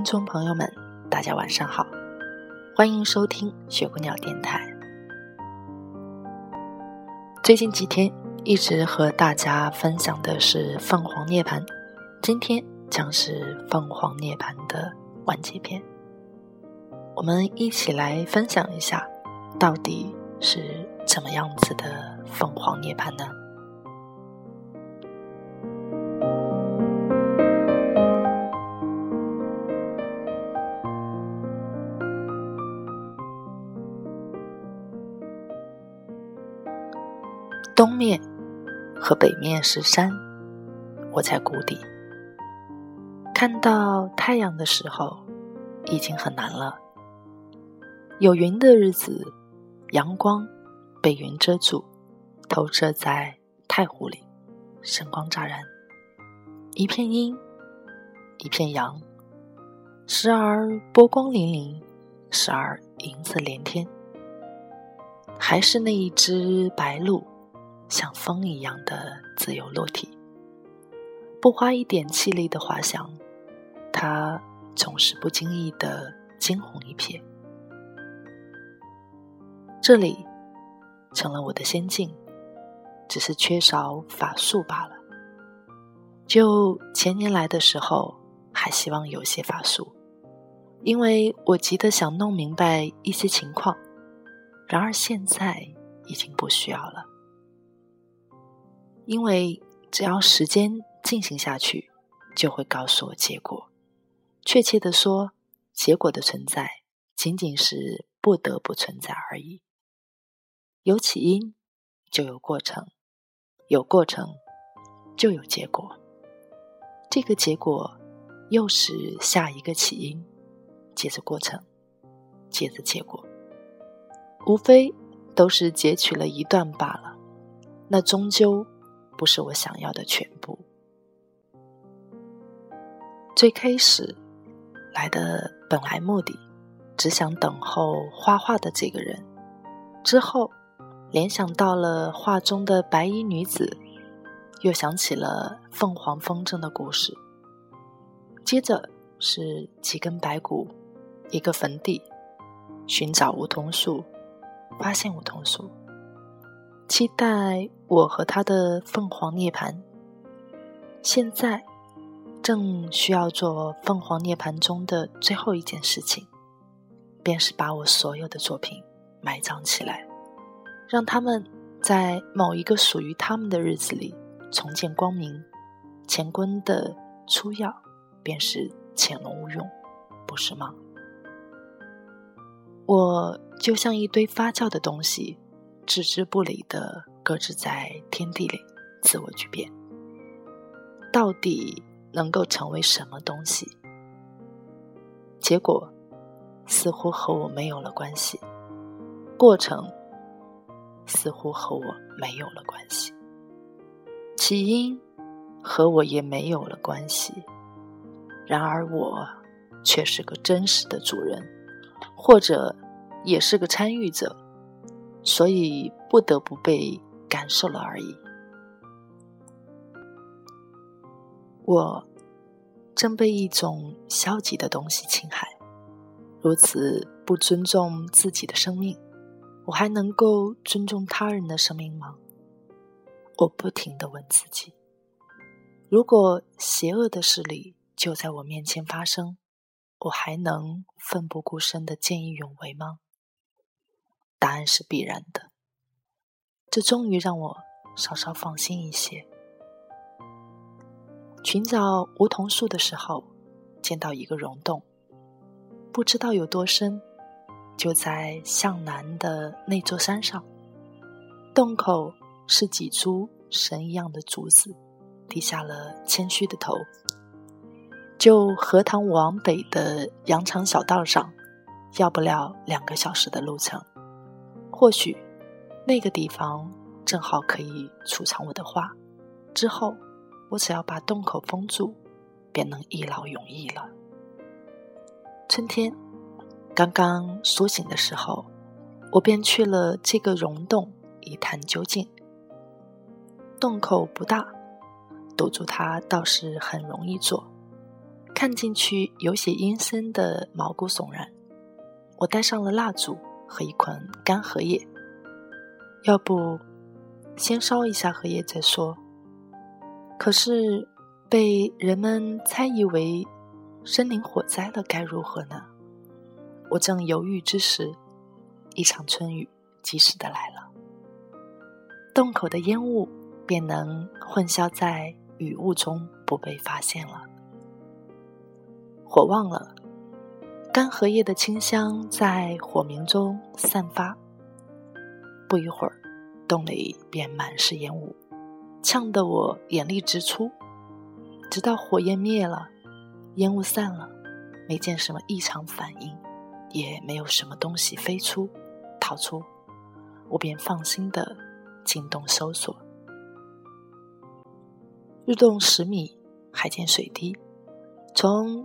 听众朋友们，大家晚上好，欢迎收听雪姑娘电台。最近几天一直和大家分享的是凤凰涅槃，今天将是凤凰涅槃的完结篇。我们一起来分享一下，到底是怎么样子的凤凰涅槃呢？东面和北面是山，我在谷底。看到太阳的时候，已经很难了。有云的日子，阳光被云遮住，投射在太湖里，神光乍然，一片阴，一片阳，时而波光粼粼，时而银色连天。还是那一只白鹭。像风一样的自由落体，不花一点气力的滑翔，它总是不经意的惊鸿一瞥。这里成了我的仙境，只是缺少法术罢了。就前年来的时候，还希望有些法术，因为我急得想弄明白一些情况。然而现在已经不需要了。因为只要时间进行下去，就会告诉我结果。确切的说，结果的存在仅仅是不得不存在而已。有起因，就有过程；有过程，就有结果。这个结果又是下一个起因，接着过程，接着结果，无非都是截取了一段罢了。那终究。不是我想要的全部。最开始来的本来目的，只想等候画画的这个人。之后联想到了画中的白衣女子，又想起了凤凰风筝的故事。接着是几根白骨，一个坟地，寻找梧桐树，发现梧桐树。期待我和他的凤凰涅槃。现在正需要做凤凰涅槃中的最后一件事情，便是把我所有的作品埋葬起来，让他们在某一个属于他们的日子里重见光明。乾坤的初要便是潜龙勿用，不是吗？我就像一堆发酵的东西。置之不理的搁置在天地里，自我巨变，到底能够成为什么东西？结果似乎和我没有了关系，过程似乎和我没有了关系，起因和我也没有了关系。然而我却是个真实的主人，或者也是个参与者。所以不得不被感受了而已。我正被一种消极的东西侵害，如此不尊重自己的生命，我还能够尊重他人的生命吗？我不停的问自己：如果邪恶的势力就在我面前发生，我还能奋不顾身的见义勇为吗？答案是必然的，这终于让我稍稍放心一些。寻找梧桐树的时候，见到一个溶洞，不知道有多深，就在向南的那座山上。洞口是几株神一样的竹子，低下了谦虚的头。就荷塘往北的羊肠小道上，要不了两个小时的路程。或许那个地方正好可以储藏我的画。之后，我只要把洞口封住，便能一劳永逸了。春天刚刚苏醒的时候，我便去了这个溶洞一探究竟。洞口不大，堵住它倒是很容易做。看进去有些阴森的毛骨悚然。我带上了蜡烛和一捆干荷叶，要不先烧一下荷叶再说。可是被人们猜疑为森林火灾了，该如何呢？我正犹豫之时，一场春雨及时的来了，洞口的烟雾便能混淆在雨雾中，不被发现了。火旺了，干荷叶的清香在火明中散发。不一会儿，洞里便满是烟雾，呛得我眼泪直出。直到火焰灭了，烟雾散了，没见什么异常反应，也没有什么东西飞出、逃出，我便放心的进洞搜索。入洞十米，还见水滴，从。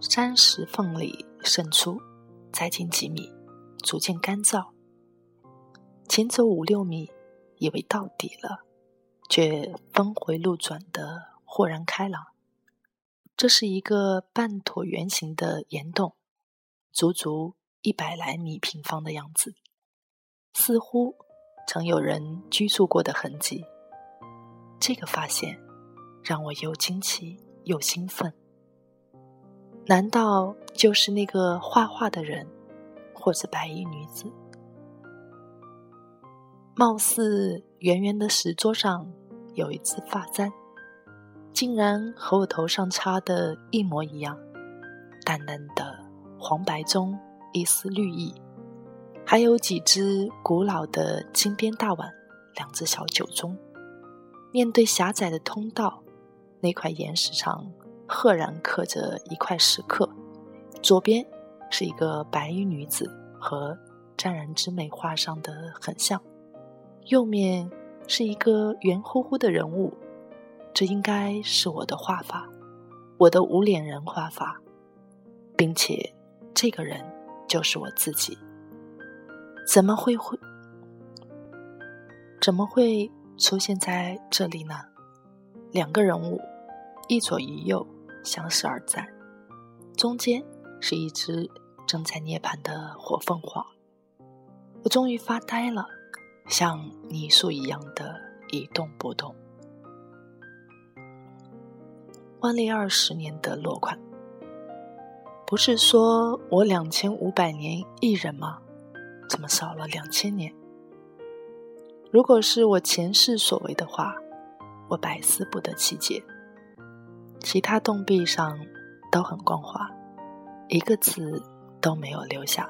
山石缝里渗出，再进几米，逐渐干燥。前走五六米，以为到底了，却峰回路转的豁然开朗。这是一个半椭圆形的岩洞，足足一百来米平方的样子，似乎曾有人居住过的痕迹。这个发现让我又惊奇又兴奋。难道就是那个画画的人，或者白衣女子？貌似圆圆的石桌上有一只发簪，竟然和我头上插的一模一样，淡淡的黄白中一丝绿意。还有几只古老的金边大碗，两只小酒盅。面对狭窄的通道，那块岩石上。赫然刻着一块石刻，左边是一个白衣女子和沾染之美画上的很像，右面是一个圆乎乎的人物，这应该是我的画法，我的无脸人画法，并且这个人就是我自己，怎么会会怎么会出现在这里呢？两个人物，一左一右。相视而赞，中间是一只正在涅槃的火凤凰。我终于发呆了，像泥塑一样的一动不动。万历二十年的落款，不是说我两千五百年一人吗？怎么少了两千年？如果是我前世所为的话，我百思不得其解。其他洞壁上都很光滑，一个字都没有留下。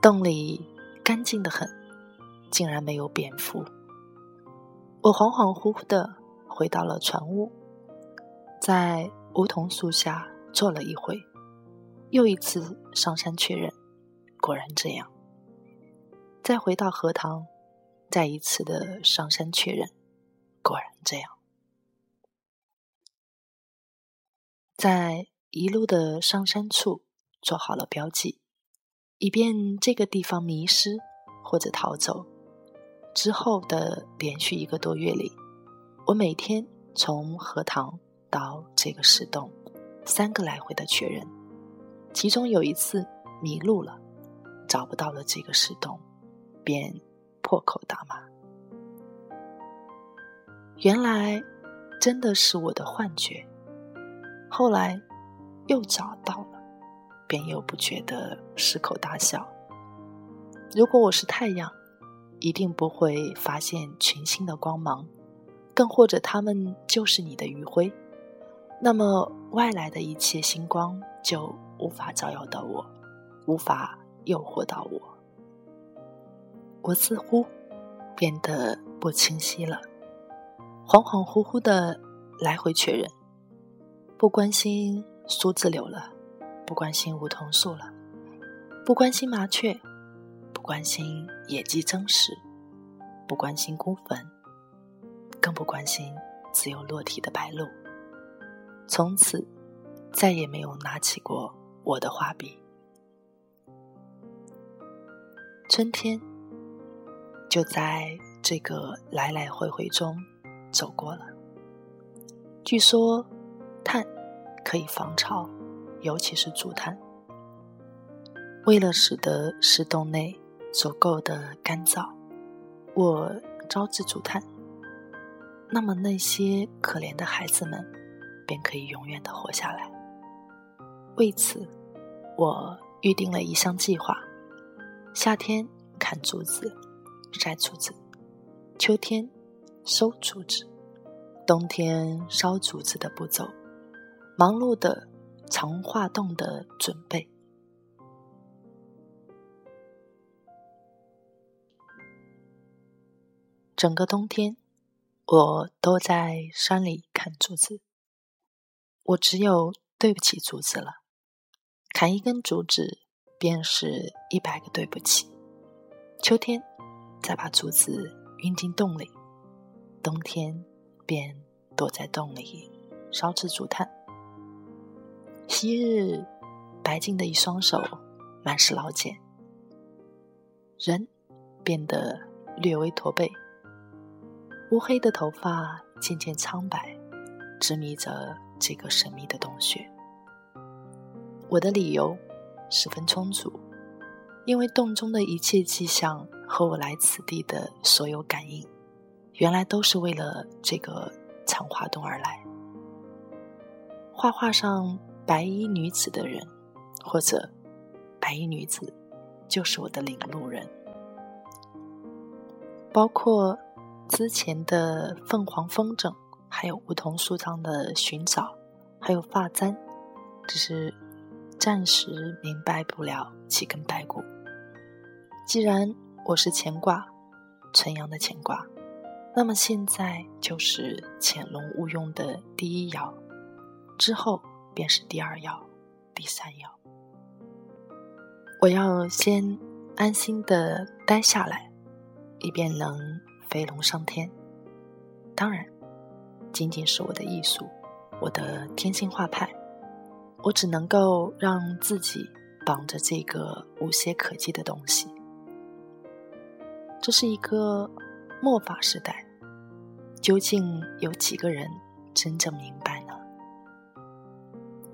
洞里干净的很，竟然没有蝙蝠。我恍恍惚惚的回到了船屋，在梧桐树下坐了一会，又一次上山确认，果然这样。再回到荷塘，再一次的上山确认，果然这样。在一路的上山处做好了标记，以便这个地方迷失或者逃走。之后的连续一个多月里，我每天从荷塘到这个石洞，三个来回的确认。其中有一次迷路了，找不到了这个石洞，便破口大骂。原来真的是我的幻觉。后来又找到了，便又不觉得失口大笑。如果我是太阳，一定不会发现群星的光芒，更或者他们就是你的余晖，那么外来的一切星光就无法照耀到我，无法诱惑到我，我似乎变得不清晰了，恍恍惚惚的来回确认，不关心苏子柳了，不关心梧桐树了，不关心麻雀，不关心野鸡争食，不关心孤坟，更不关心自由落体的白鹭。从此，再也没有拿起过我的画笔。春天就在这个来来回回中走过了。据说，炭可以防潮，尤其是竹炭。为了使得石洞内足够的干燥，我招致竹炭。那么那些可怜的孩子们。便可以永远的活下来。为此，我预定了一项计划：夏天砍竹子、摘竹子；秋天收竹子；冬天烧竹子的步骤，忙碌的藏化洞的准备。整个冬天，我都在山里砍竹子。我只有对不起竹子了，砍一根竹子便是一百个对不起。秋天再把竹子运进洞里，冬天便躲在洞里烧制竹炭。昔日白净的一双手满是老茧，人变得略微驼背，乌黑的头发渐渐苍白，执迷着。这个神秘的洞穴，我的理由十分充足，因为洞中的一切迹象和我来此地的所有感应，原来都是为了这个藏花洞而来。画画上白衣女子的人，或者白衣女子，就是我的领路人，包括之前的凤凰风筝。还有梧桐树上的寻找，还有发簪，只是暂时明白不了几根白骨。既然我是乾卦，纯阳的乾卦，那么现在就是潜龙勿用的第一爻，之后便是第二要、第三要。我要先安心的待下来，以便能飞龙上天。当然。仅仅是我的艺术，我的天性画派，我只能够让自己绑着这个无懈可击的东西。这是一个末法时代，究竟有几个人真正明白？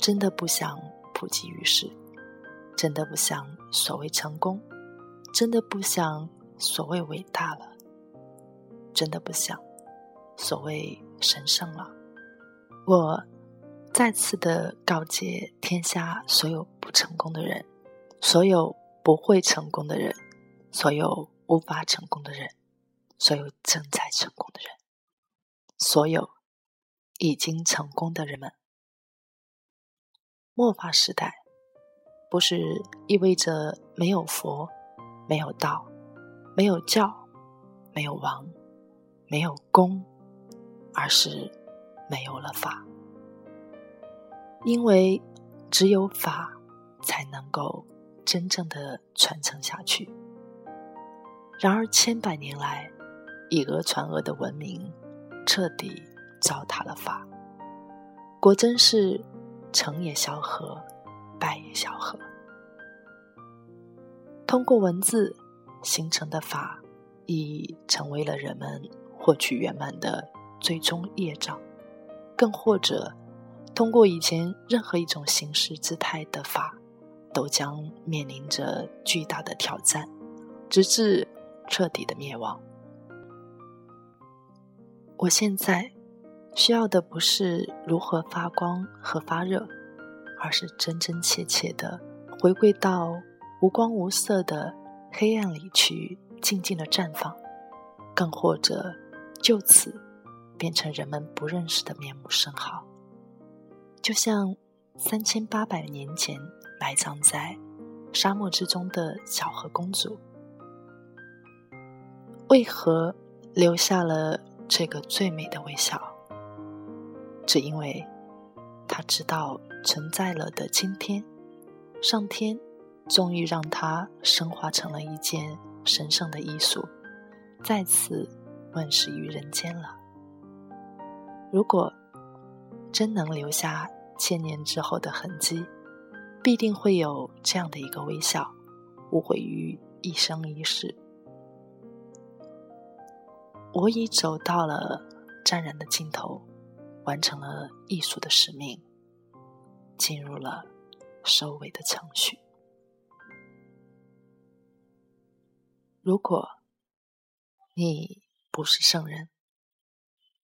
真的不想普及于世，真的不想所谓成功，真的不想所谓伟大了，真的不想所谓。神圣了，我再次的告诫天下所有不成功的人，所有不会成功的人，所有无法成功的人，所有正在成功的人，所有已经成功的人们。末法时代，不是意味着没有佛，没有道，没有教，没有王，没有公。而是没有了法，因为只有法才能够真正的传承下去。然而千百年来，以讹传讹的文明彻底糟蹋了法，果真是成也萧何，败也萧何。通过文字形成的法，已成为了人们获取圆满的。最终业障，更或者通过以前任何一种形式姿态的法，都将面临着巨大的挑战，直至彻底的灭亡。我现在需要的不是如何发光和发热，而是真真切切的回归到无光无色的黑暗里去，静静的绽放，更或者就此。变成人们不认识的面目甚好，就像三千八百年前埋葬在沙漠之中的小河公主，为何留下了这个最美的微笑？只因为他知道存在了的今天，上天终于让他升华成了一件神圣的艺术，再次问世于人间了。如果真能留下千年之后的痕迹。必定会有这样的一个微笑，无悔于一生一世。我已走到了沾染的尽头，完成了艺术的使命，进入了收尾的程序。如果你不是圣人，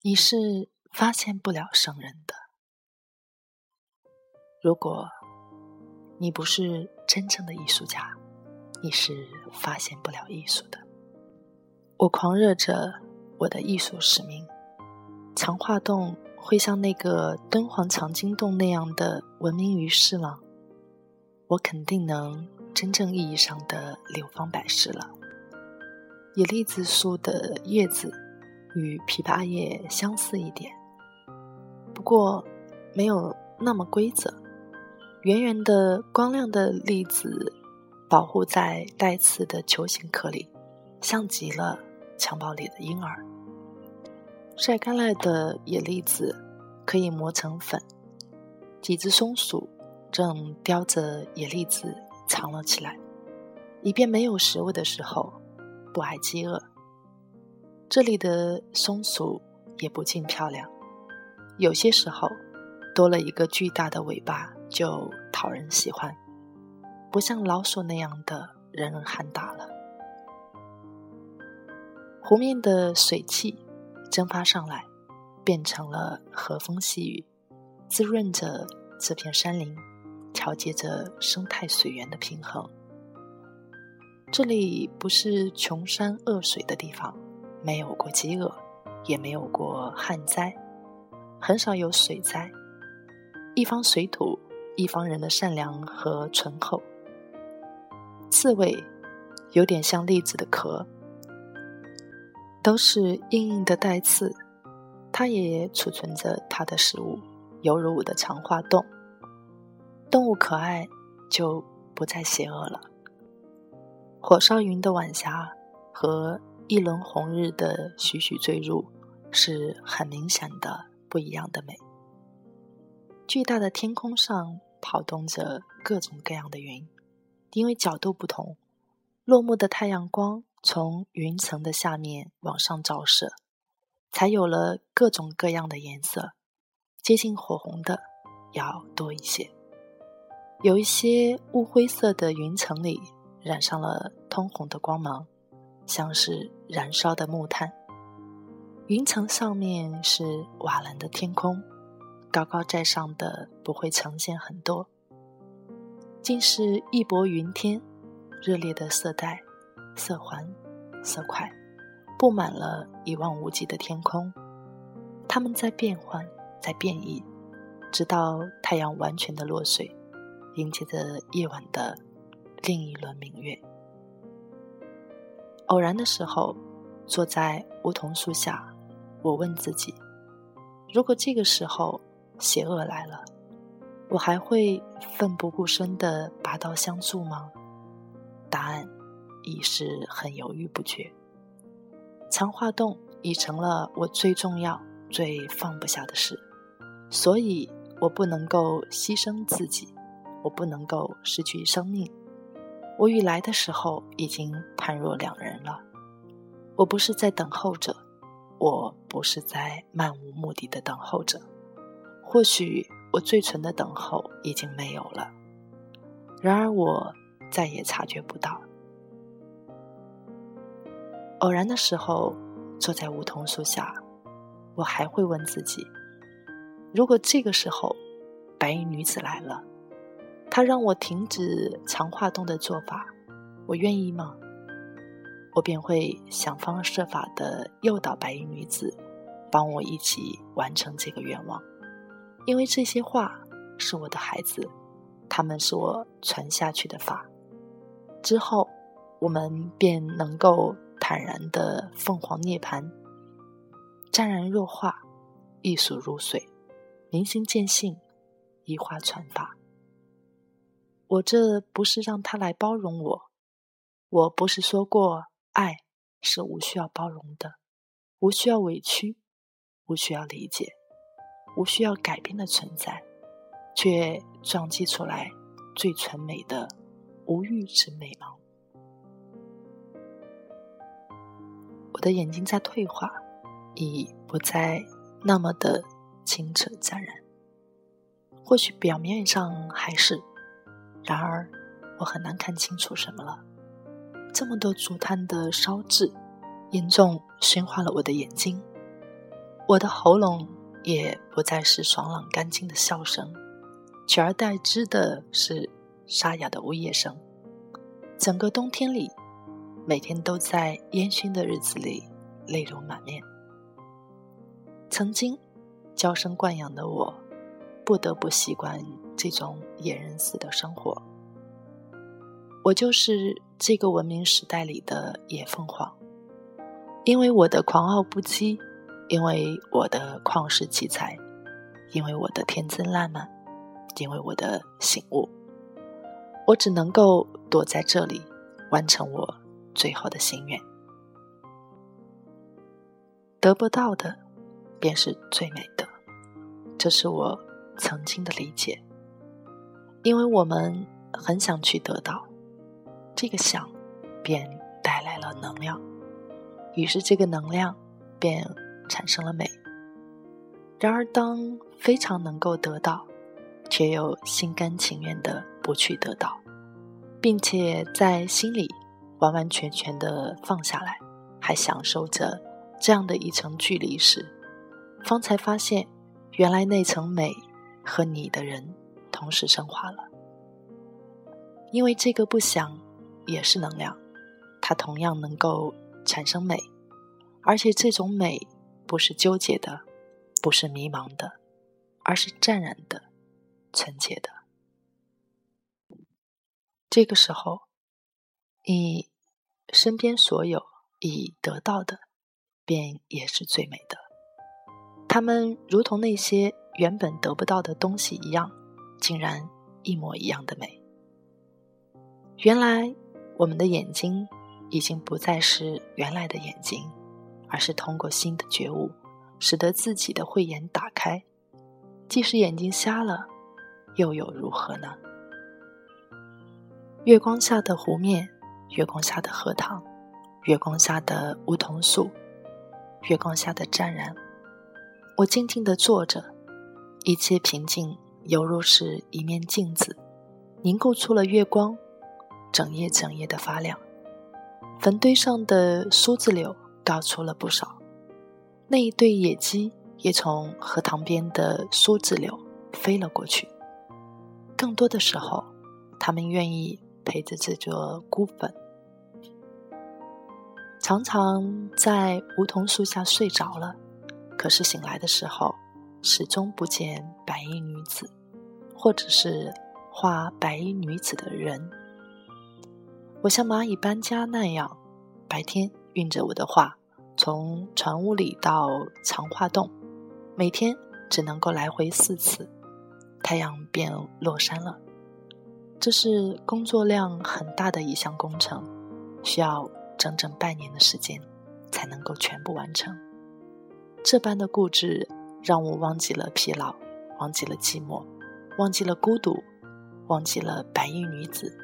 你是发现不了圣人的。如果。你不是真正的艺术家，你是发现不了艺术的。我狂热着我的艺术使命，强化洞会像那个敦煌藏经洞那样的闻名于世吗？我肯定能真正意义上的流芳百世了。野栗子树的叶子与枇杷叶相似一点，不过没有那么规则。圆圆的、光亮的粒子，保护在带刺的球形壳里，像极了襁褓里的婴儿。晒干了的野栗子可以磨成粉。几只松鼠正叼着野栗子藏了起来，以便没有食物的时候不挨饥饿。这里的松鼠也不尽漂亮，有些时候多了一个巨大的尾巴。就讨人喜欢，不像老鼠那样的人人喊打了。湖面的水汽蒸发上来，变成了和风细雨，滋润着这片山林，调节着生态水源的平衡。这里不是穷山恶水的地方，没有过饥饿，也没有过旱灾，很少有水灾。一方水土。一方人的善良和醇厚，刺猬有点像栗子的壳，都是硬硬的带刺。它也储存着它的食物，犹如我的长化洞。动物可爱，就不再邪恶了。火烧云的晚霞和一轮红日的徐徐坠入，是很明显的不一样的美。巨大的天空上。跑动着各种各样的云，因为角度不同，落幕的太阳光从云层的下面往上照射，才有了各种各样的颜色。接近火红的要多一些，有一些雾灰色的云层里染上了通红的光芒，像是燃烧的木炭。云层上面是瓦蓝的天空。高高在上的不会呈现很多，竟是义薄云天，热烈的色带、色环、色块，布满了一望无际的天空。它们在变换，在变异，直到太阳完全的落水，迎接着夜晚的另一轮明月。偶然的时候，坐在梧桐树下，我问自己：如果这个时候。邪恶来了，我还会奋不顾身的拔刀相助吗？答案已是很犹豫不决。强化洞已成了我最重要、最放不下的事，所以我不能够牺牲自己，我不能够失去生命。我与来的时候已经判若两人了。我不是在等候着，我不是在漫无目的的等候着。或许我最纯的等候已经没有了，然而我再也察觉不到。偶然的时候，坐在梧桐树下，我还会问自己：如果这个时候白衣女子来了，她让我停止强化洞的做法，我愿意吗？我便会想方设法的诱导白衣女子，帮我一起完成这个愿望。因为这些话是我的孩子，他们是我传下去的法，之后，我们便能够坦然的凤凰涅槃，湛然若化，艺术如水，明心见性，一花传法。我这不是让他来包容我，我不是说过，爱是无需要包容的，无需要委屈，无需要理解，无需要改变的存在，却撞击出来最纯美的无欲之美貌。我的眼睛在退化，已不再那么的清澈湛然，或许表面上还是。然而，我很难看清楚什么了。这么多竹炭的烧制，严重熏化了我的眼睛。我的喉咙也不再是爽朗干净的笑声，取而代之的是沙哑的呜咽声。整个冬天里，每天都在烟熏的日子里，泪流满面。曾经娇生惯养的我，不得不习惯。这种野人似的生活，我就是这个文明时代里的野凤凰。因为我的狂傲不羁，因为我的旷世奇才，因为我的天真烂漫，因为我的醒悟，我只能够躲在这里，完成我最后的心愿。得不到的，便是最美的。这是我曾经的理解。因为我们很想去得到，这个想，便带来了能量，于是这个能量便产生了美。然而，当非常能够得到，却又心甘情愿的不去得到，并且在心里完完全全的放下来，还享受着这样的一层距离时，方才发现，原来那层美和你的人。同时升华了，因为这个不想也是能量，它同样能够产生美，而且这种美不是纠结的，不是迷茫的，而是湛然的、纯洁的。这个时候，你身边所有已得到的，便也是最美的。它们如同那些原本得不到的东西一样。竟然一模一样的美。原来我们的眼睛已经不再是原来的眼睛，而是通过新的觉悟，使得自己的慧眼打开。即使眼睛瞎了，又有如何呢？月光下的湖面，月光下的荷塘，月光下的梧桐树，月光下的湛然。我静静地坐着，一切平静。犹如是一面镜子，凝固出了月光，整夜整夜的发亮。坟堆上的梳子柳高出了不少，那一对野鸡也从荷塘边的梳子柳飞了过去。更多的时候，它们愿意陪着这座孤坟，常常在梧桐树下睡着了，可是醒来的时候，始终不见白衣女子。或者是画白衣女子的人，我像蚂蚁搬家那样，白天运着我的画从船屋里到藏画洞，每天只能够来回四次，太阳便落山了。这是工作量很大的一项工程，需要整整半年的时间才能够全部完成。这般的固执让我忘记了疲劳，忘记了寂寞。忘记了孤独，忘记了白衣女子，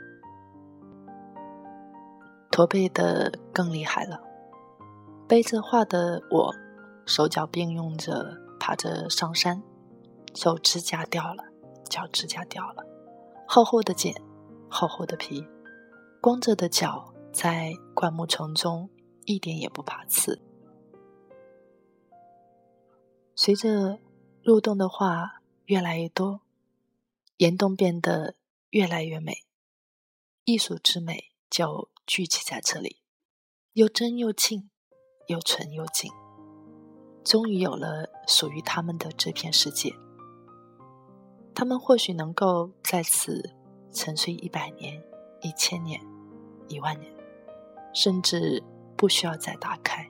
驼背的更厉害了。背着画的我，手脚并用着爬着上山，手指甲掉了，脚指甲掉了，厚厚的茧，厚厚的皮，光着的脚在灌木丛中一点也不怕刺。随着入洞的画越来越多。岩洞变得越来越美，艺术之美就聚集在这里，又真又静，又纯又静。终于有了属于他们的这片世界。他们或许能够在此沉睡一百年、一千年，一万年，甚至不需要再打开。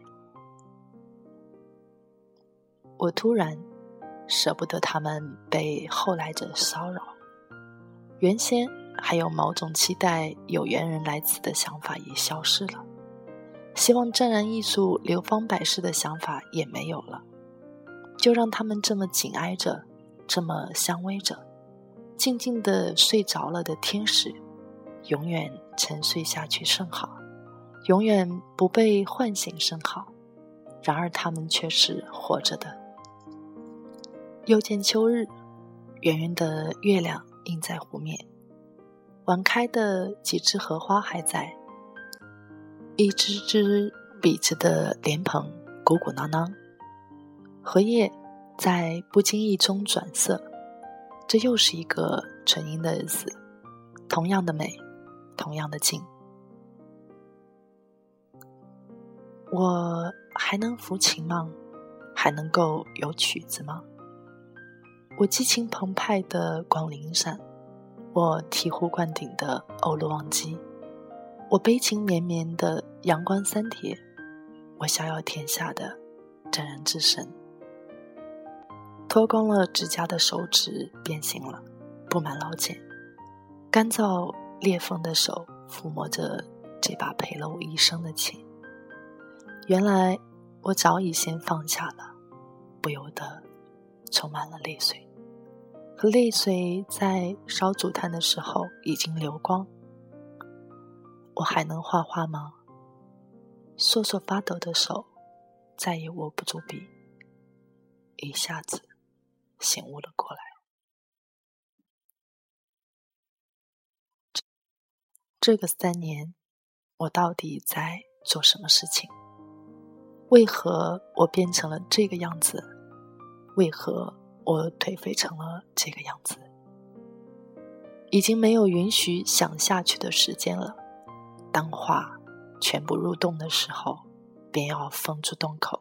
我突然舍不得他们被后来者骚扰，原先还有某种期待有缘人来此的想法也消失了，希望湛然艺术流芳百世的想法也没有了，就让他们这么紧挨着，这么相偎着，静静的睡着了的天使，永远沉睡下去甚好，永远不被唤醒甚好。然而他们却是活着的。又见秋日，圆圆的月亮映在湖面，晚开的几枝荷花还在，一只只笔直的莲蓬鼓鼓囊囊，荷叶在不经意中转色。这又是一个纯阴的日子，同样的美，同样的静。我还能抚琴吗？还能够有曲子吗？我激情澎湃的广陵散，我醍醐灌顶的欧陆望机，我悲情绵绵的阳关三帖，我逍遥天下的真人之神。脱光了指甲的手指变形了，布满老茧，干燥裂缝的手抚摸着这把陪了我一生的琴。原来我早已先放下了，不由得。充满了泪水，可泪水在烧竹炭的时候已经流光。我还能画画吗？瑟瑟发抖的手再也握不住笔，一下子醒悟了过来。这个三年，我到底在做什么事情？为何我变成了这个样子？为何我颓废成了这个样子？已经没有允许想下去的时间了。当话全部入洞的时候，便要封住洞口。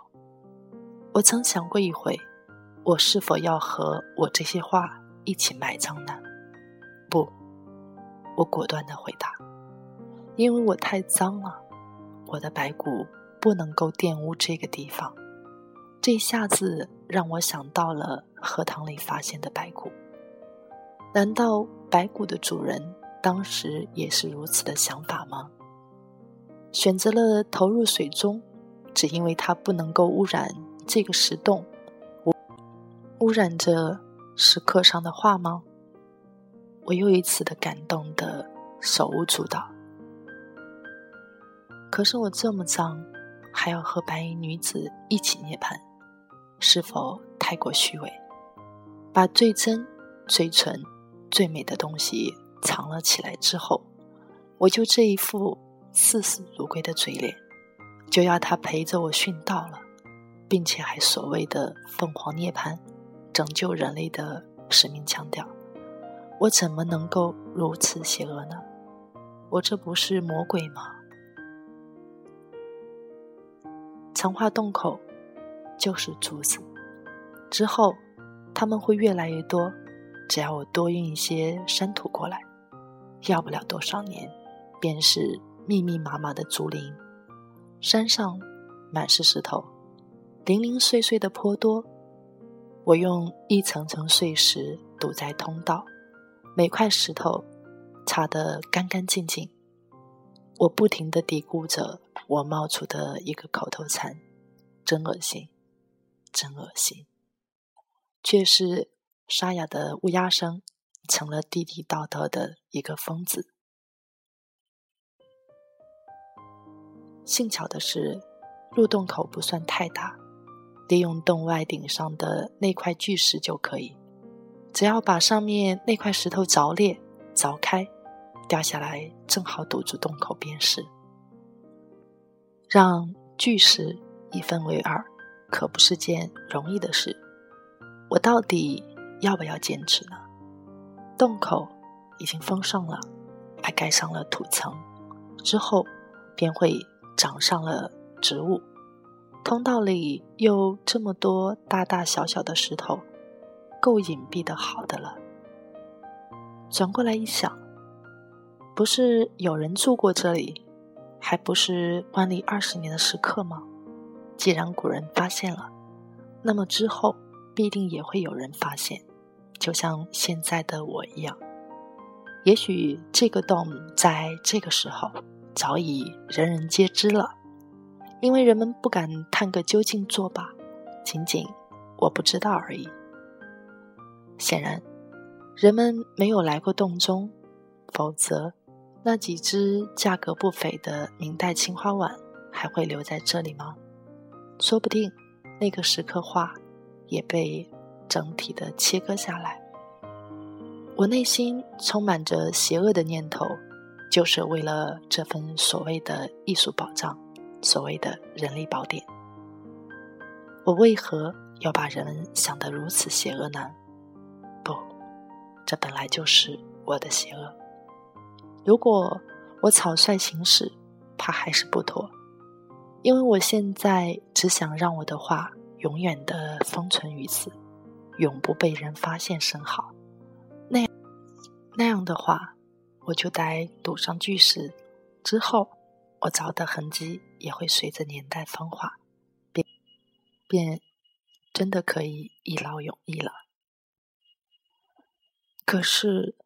我曾想过一回，我是否要和我这些话一起埋葬呢？不，我果断的回答，因为我太脏了，我的白骨不能够玷污这个地方。这一下子让我想到了荷塘里发现的白骨。难道白骨的主人当时也是如此的想法吗？选择了投入水中，只因为它不能够污染这个石洞，污染着石刻上的画吗？我又一次的感动的手舞足蹈。可是我这么脏，还要和白衣女子一起涅槃。是否太过虚伪？把最真、最纯、最美的东西藏了起来之后，我就这一副视死如归的嘴脸，就要他陪着我殉道了，并且还所谓的凤凰涅槃、拯救人类的使命强调，我怎么能够如此邪恶呢？我这不是魔鬼吗？藏化洞口。就是竹子，之后他们会越来越多。只要我多运一些山土过来，要不了多少年，便是密密麻麻的竹林。山上满是石头，零零碎碎的颇多。我用一层层碎石堵在通道，每块石头擦得干干净净。我不停地嘀咕着我冒出的一个口头禅：真恶心。真恶心，却是沙哑的乌鸦声，成了地地道道的一个疯子。幸巧的是，入洞口不算太大，利用洞外顶上的那块巨石就可以。只要把上面那块石头凿裂、凿开，掉下来正好堵住洞口便是。让巨石一分为二。可不是件容易的事，我到底要不要坚持呢？洞口已经封上了，还盖上了土层，之后便会长上了植物。通道里又这么多大大小小的石头，够隐蔽的好的了。转过来一想，不是有人住过这里，还不是万历二十年的时刻吗？既然古人发现了，那么之后必定也会有人发现，就像现在的我一样。也许这个洞在这个时候早已人人皆知了，因为人们不敢探个究竟作罢，仅仅我不知道而已。显然，人们没有来过洞中，否则那几只价格不菲的明代青花碗还会留在这里吗？说不定那个石刻画也被整体的切割下来。我内心充满着邪恶的念头，就是为了这份所谓的艺术保障，所谓的人力宝典。我为何要把人们想得如此邪恶呢？不，这本来就是我的邪恶。如果我草率行事，怕还是不妥，因为我现在只想让我的话永远的封存于此，永不被人发现甚好。那样的话，我就得堵上巨石，之后我凿的痕迹也会随着年代风化，便便真的可以一劳永逸了。可是，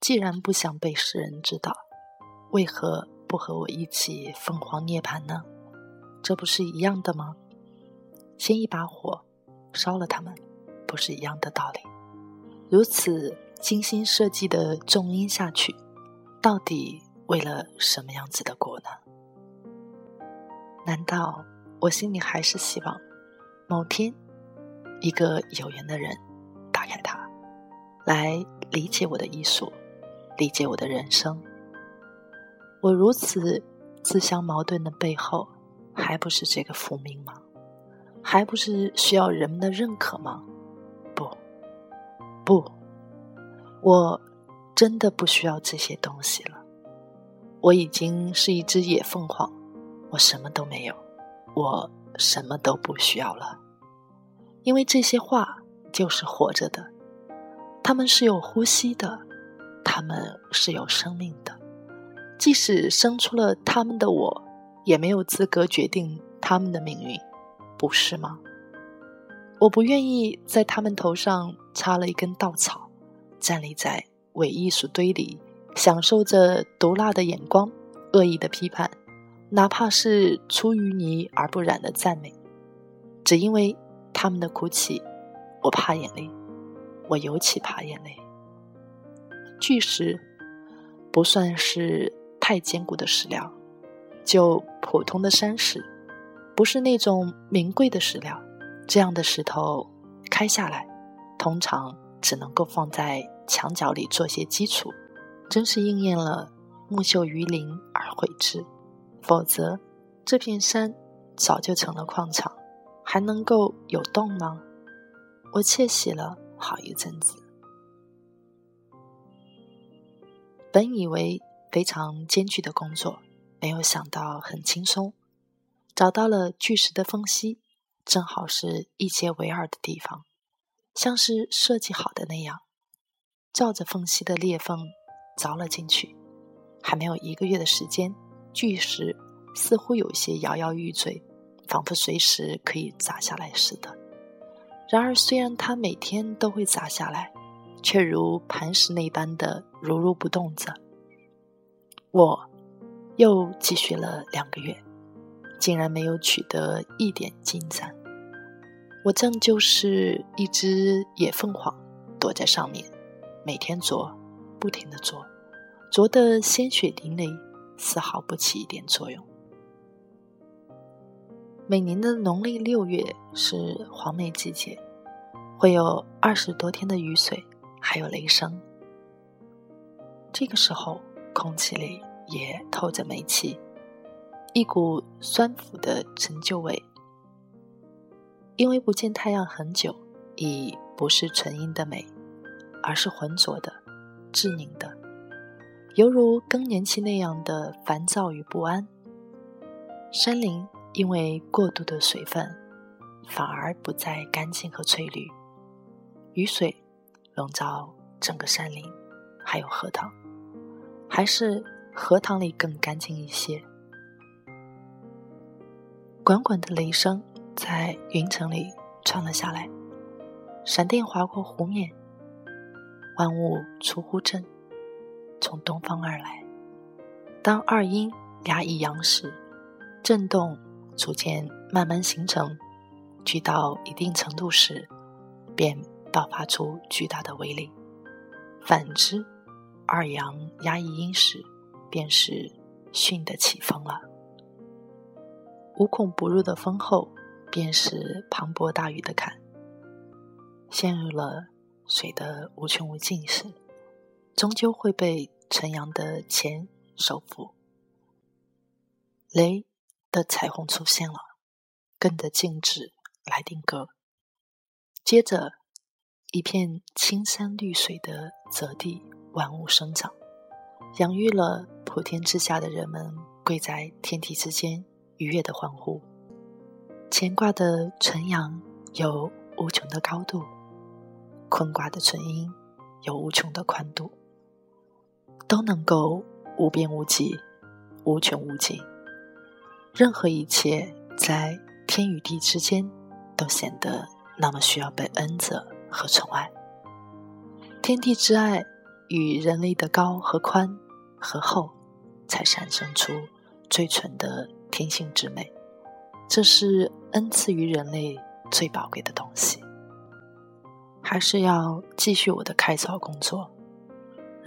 既然不想被世人知道，为何不和我一起凤凰涅槃呢？这不是一样的吗？先一把火烧了他们，不是一样的道理？如此。精心设计的重音下去，到底为了什么样子的果呢？难道我心里还是希望某天一个有缘的人打开它，来理解我的艺术，理解我的人生？我如此自相矛盾的背后，还不是这个宿命吗？还不是需要人们的认可吗？不，不。我真的不需要这些东西了。我已经是一只野凤凰，我什么都没有，我什么都不需要了。因为这些话就是活着的，他们是有呼吸的，他们是有生命的。即使生出了他们的我，也没有资格决定他们的命运，不是吗？我不愿意在他们头上插了一根稻草。站立在伪艺术堆里，享受着毒辣的眼光、恶意的批判，哪怕是出淤泥而不染的赞美，只因为他们的哭泣，我怕眼泪，我尤其怕眼泪。巨石不算是太坚固的石料，就普通的山石，不是那种名贵的石料，这样的石头开下来，通常。只能够放在墙角里做些基础，真是应验了“木秀于林而毁之”。否则，这片山早就成了矿场，还能够有洞吗？我窃喜了好一阵子。本以为非常艰巨的工作，没有想到很轻松。找到了巨石的缝隙，正好是一截为二的地方。像是设计好的那样，照着缝隙的裂缝凿了进去。还没有一个月的时间，巨石似乎有些摇摇欲坠，仿佛随时可以砸下来似的。然而，虽然它每天都会砸下来，却如磐石那般的如如不动着。我又继续了两个月，竟然没有取得一点进展。我正就是一只野凤凰，躲在上面，每天啄，不停的啄，啄得鲜血淋漓，丝毫不起一点作用。每年的农历六月是黄梅季节，会有二十多天的雨水，还有雷声。这个时候，空气里也透着煤气，一股酸腐的陈旧味。因为不见太阳很久，已不是纯阴的美，而是浑浊的、致凝的，犹如更年期那样的烦躁与不安。山林因为过度的水分，反而不再干净和翠绿。雨水笼罩整个山林，还有荷塘，还是荷塘里更干净一些，滚滚的雷声在云层里传了下来，闪电划过湖面，万物出乎震，从东方而来。当二阴压抑阳时，震动逐渐慢慢形成，聚到一定程度时，便爆发出巨大的威力。反之，二阳压抑阴时，便是巽的起风了。无孔不入的风后，便是磅礴大雨的坎。陷入了水的无穷无尽时，终究会被晨阳的钱收服。雷的彩虹出现了，跟着静止来定格。接着，一片青山绿水的泽地，万物生长，养育了普天之下的人们，跪在天地之间。愉悦的欢呼，乾卦的纯阳有无穷的高度，坤卦的纯阴有无穷的宽度，都能够无边无际、无穷无尽。任何一切在天与地之间，都显得那么需要被恩泽和宠爱。天地之爱与人类的高和宽和厚，才产生出最纯的。天性之美，这是恩赐于人类最宝贵的东西。还是要继续我的开凿工作。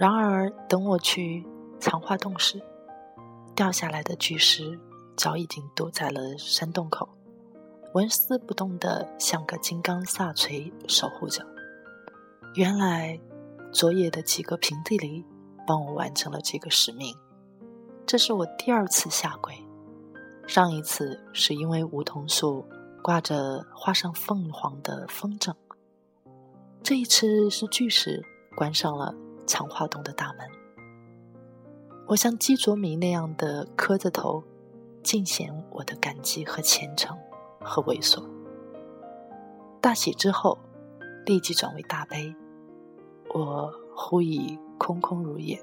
然而，等我去藏化洞时，掉下来的巨石早已经堵在了山洞口，纹丝不动的像个金刚萨锤守护着。原来，昨夜的几个平地里帮我完成了这个使命。这是我第二次下跪。上一次是因为梧桐树挂着画上凤凰的风筝，这一次是巨石关上了藏化洞的大门。我像鸡啄米那样的磕着头，尽显我的感激和虔诚和猥琐。大喜之后，立即转为大悲，我忽已空空如也。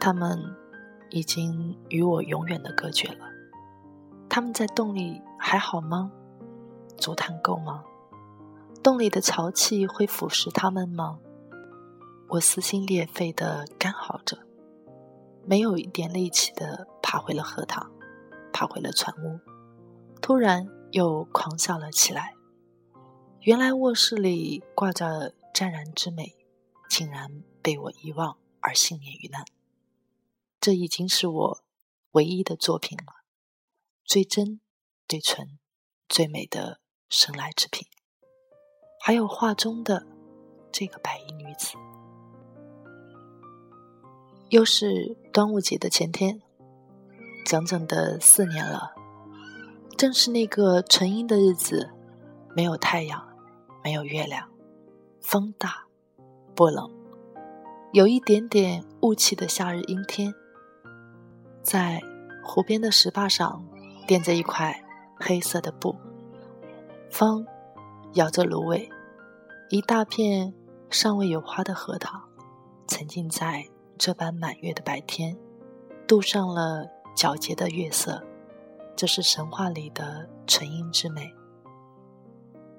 他们。已经与我永远的隔绝了。他们在洞里还好吗？足坛够吗？洞里的潮气会腐蚀他们吗？我撕心裂肺的干嚎着，没有一点力气的爬回了荷塘，爬回了船屋。突然又狂笑了起来。原来卧室里挂着湛然之美，竟然被我遗忘而幸免于难。这已经是我唯一的作品了，最真、最纯、最美的生来之品。还有画中的这个白衣女子。又是端午节的前天，整整的四年了，正是那个纯阴的日子，没有太阳，没有月亮，风大，不冷，有一点点雾气的夏日阴天。在湖边的石坝上垫着一块黑色的布，风摇着芦苇，一大片尚未有花的荷塘，沉浸在这般满月的白天，镀上了皎洁的月色，这是神话里的纯阴之美。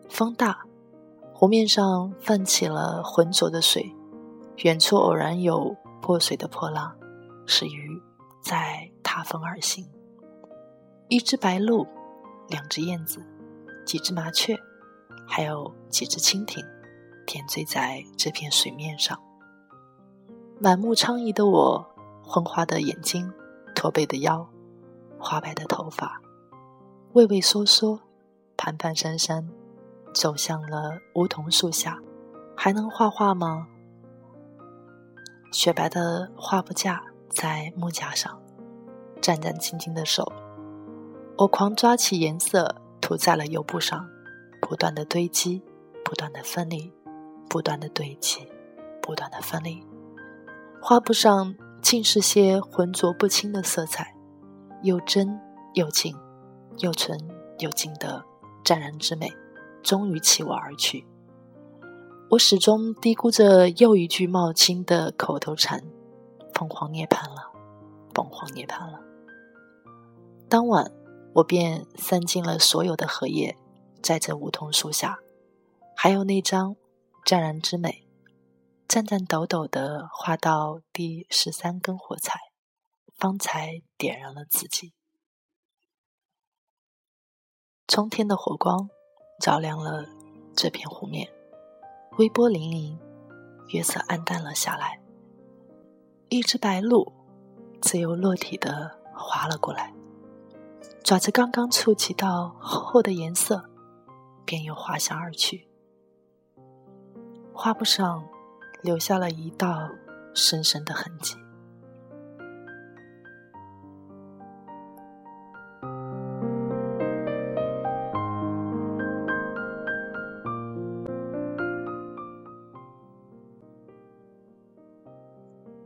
风大，湖面上泛起了浑浊的水，远处偶然有破水的波浪，是鱼。在踏风而行，一只白鹭，两只燕子，几只麻雀，还有几只蜻蜓，点缀在这片水面上。满目疮痍的我，昏花的眼睛，驼背的腰，花白的头发，畏畏缩缩，蹒蹒跚跚，走向了梧桐树下。还能画画吗？雪白的画布架。在木架上，战战兢兢的手，我狂抓起颜色，涂在了油布上，不断的堆积，不断的分离，不断的堆积，不断的分离。画布上尽是些浑浊不清的色彩，又真又静，又纯又静的湛然之美，终于弃我而去。我始终低估着又一句冒青的口头禅。凤凰涅槃了，凤凰涅槃了。当晚，我便散尽了所有的荷叶，在这梧桐树下，还有那张湛然之美，颤颤抖抖的画到第十三根火柴，方才点燃了自己。冲天的火光照亮了这片湖面，微波粼粼，月色暗淡了下来。一只白鹭自由落体的滑了过来。爪子刚刚触及到厚厚的颜色，便又滑翔而去。画布上留下了一道深深的痕迹。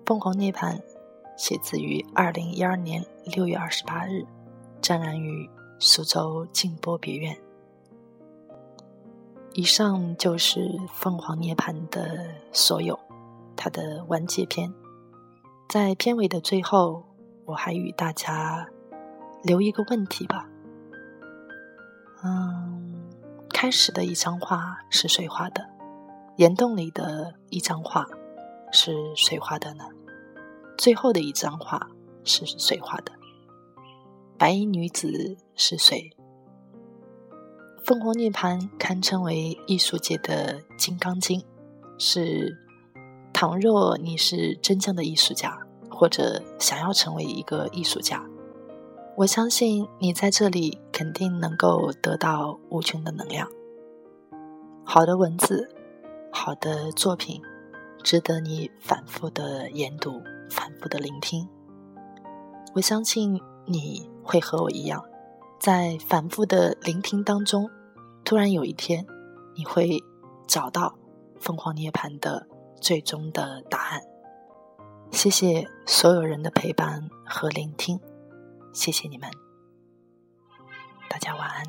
凤凰涅槃，写自于二零一二年六月二十八日。湛然于苏州静波别院。以上就是《凤凰涅槃》的所有，它的完结篇。在片尾的最后，我还与大家留一个问题吧。嗯，开始的一张画是谁画的？岩洞里的一张画是谁画的呢？最后的一张画是谁画的？白衣女子是谁？凤凰涅槃堪称为艺术界的金刚经，是倘若你是真正的艺术家，或者想要成为一个艺术家，我相信你在这里肯定能够得到无穷的能量。好的文字，好的作品，值得你反复的研读，反复的聆听。我相信你。会和我一样，在反复的聆听当中，突然有一天，你会找到凤凰涅槃的最终的答案。谢谢所有人的陪伴和聆听，谢谢你们，大家晚安。